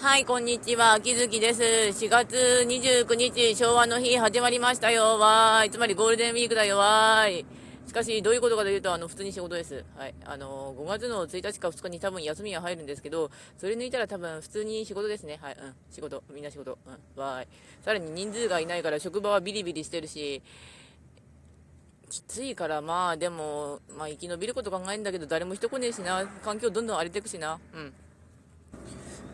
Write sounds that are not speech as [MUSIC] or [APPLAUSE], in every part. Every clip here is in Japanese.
はい、こんにちは。秋月です。4月29日、昭和の日始まりましたよ。わーい。つまりゴールデンウィークだよ。わーい。しかし、どういうことかというと、あの、普通に仕事です。はい。あの、5月の1日か2日に多分休みが入るんですけど、それ抜いたら多分普通に仕事ですね。はい。うん。仕事。みんな仕事。うん。わーい。さらに人数がいないから職場はビリビリしてるし、きついから、まあ、でも、まあ、生き延びること考えるんだけど、誰も人来ねえしな。環境どんどん荒れてくしな。うん。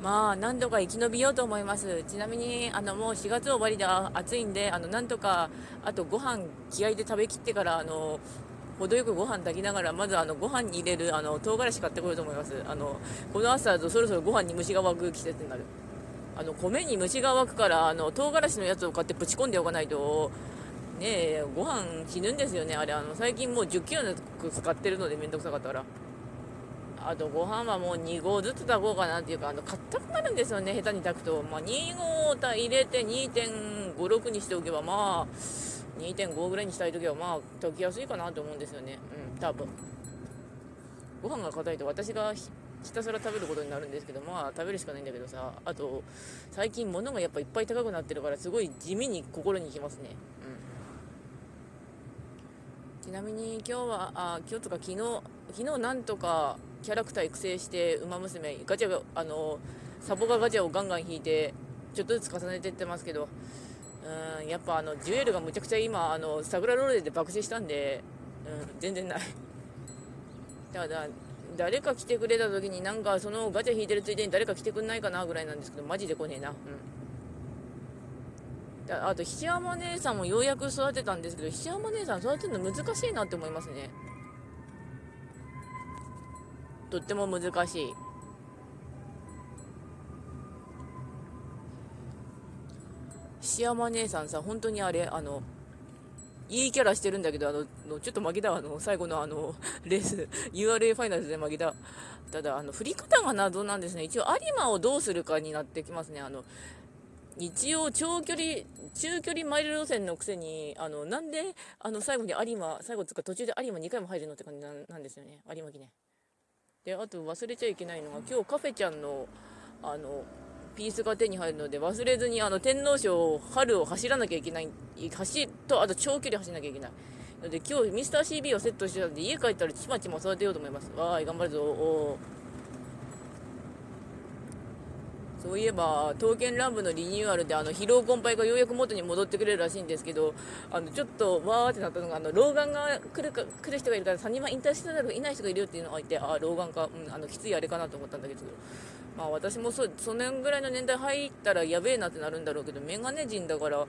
まあ、なんとか生き延びようと思います。ちなみに、あの、もう4月終わりで暑いんで、あの、なんとか、あとご飯気合で食べきってから、あの、程よくご飯炊きながら、まずあのご飯に入れるあの唐辛子買ってこようと思います。あのこの朝だとそろそろご飯に虫が湧く季節になる。あの米に虫が湧くからあの唐辛子のやつを買ってぶち込んでおかないとねえご飯死ぬんですよねあれあの最近もう1 0キロの使ってるので面倒くさかったからあとご飯はもう2合ずつ炊こうかなっていうか、あの、硬くなるんですよね、下手に炊くと。まあ、2合入れて2.56にしておけば、まあ、2.5ぐらいにしたいときは、まあ、炊きやすいかなと思うんですよね。うん、多分。ご飯が硬いと私がひたすら食べることになるんですけど、まあ、食べるしかないんだけどさ、あと、最近物がやっぱいっぱい高くなってるから、すごい地味に心にきますね。うん。ちなみに今日は、あ、今日とか昨日、昨日なんとか、キャラクター育成して馬娘ガチャあのサボがガチャをガンガン引いてちょっとずつ重ねていってますけどうんやっぱあのジュエルがむちゃくちゃ今あの桜ローレで爆死したんで、うん、全然ない。ただ誰か来てくれた時になんかそのガチャ引いてるついでに誰か来てくんないかなぐらいなんですけどマジで来ねえな。うん。あと、菱山姉さんもようやく育てたんですけど、菱山姉さん育てるの難しいなって思いますね。とっても難しい。石山姉さんさ本当にあれあのいいキャラしてるんだけどあのちょっと負けたあの最後のあの [LAUGHS] レース URA ファイナルで負けたただあの振り方が謎なんですね。一応有馬をどうするかになってきますね。あの一応長距離中距離マイル路線のくせにあのなんであの最後に有馬最後っつか途中で有馬2回も入るのって感じなんですよね。有馬記念。であと忘れちゃいけないのが今日カフェちゃんのあのピースが手に入るので忘れずにあの天皇賞春を走らなきゃいけない走とあと長距離走らなきゃいけないので今日ミスター CB をセットしてたんで家帰ったらちまちま育てようと思います。わーい頑張るぞおーそういえば、刀剣乱舞のリニューアルで、あの、疲労困憊がようやく元に戻ってくれるらしいんですけど、あの、ちょっと、わーってなったのが、あの、老眼が来るか、来る人がいるから、3人は引退してたらいない人がいるよっていうのがいて、ああ、老眼か、うん、あの、きついあれかなと思ったんだけど、まあ私もそ、そのぐらいの年代入ったらやべえなってなるんだろうけど、メガネ人だから、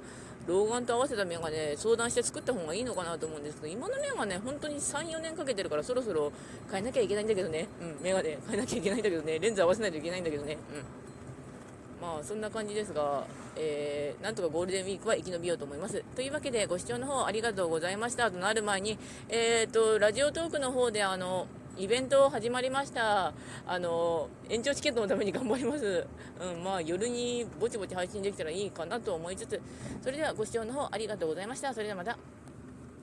老眼と合わせたメガネ相談して作った方がいいのかなと思うんですけど、今のメガネ本当に3、4年かけてるからそろそろ変えなきゃいけないんだけどね。うん、メガネ変えなきゃいけないんだけどね。レンズ合わせないといけないんだけどね。うん。まあそんな感じですが、えー、なんとかゴールデンウィークは生き延びようと思います。というわけでご視聴の方ありがとうございましたとなる前に、えーと、ラジオトークの方であの、イベント始まりました。あの、延長チケットのために頑張ります。うん、まあ夜にぼちぼち配信できたらいいかなと思いつつ、それではご視聴の方ありがとうございました。それではまた。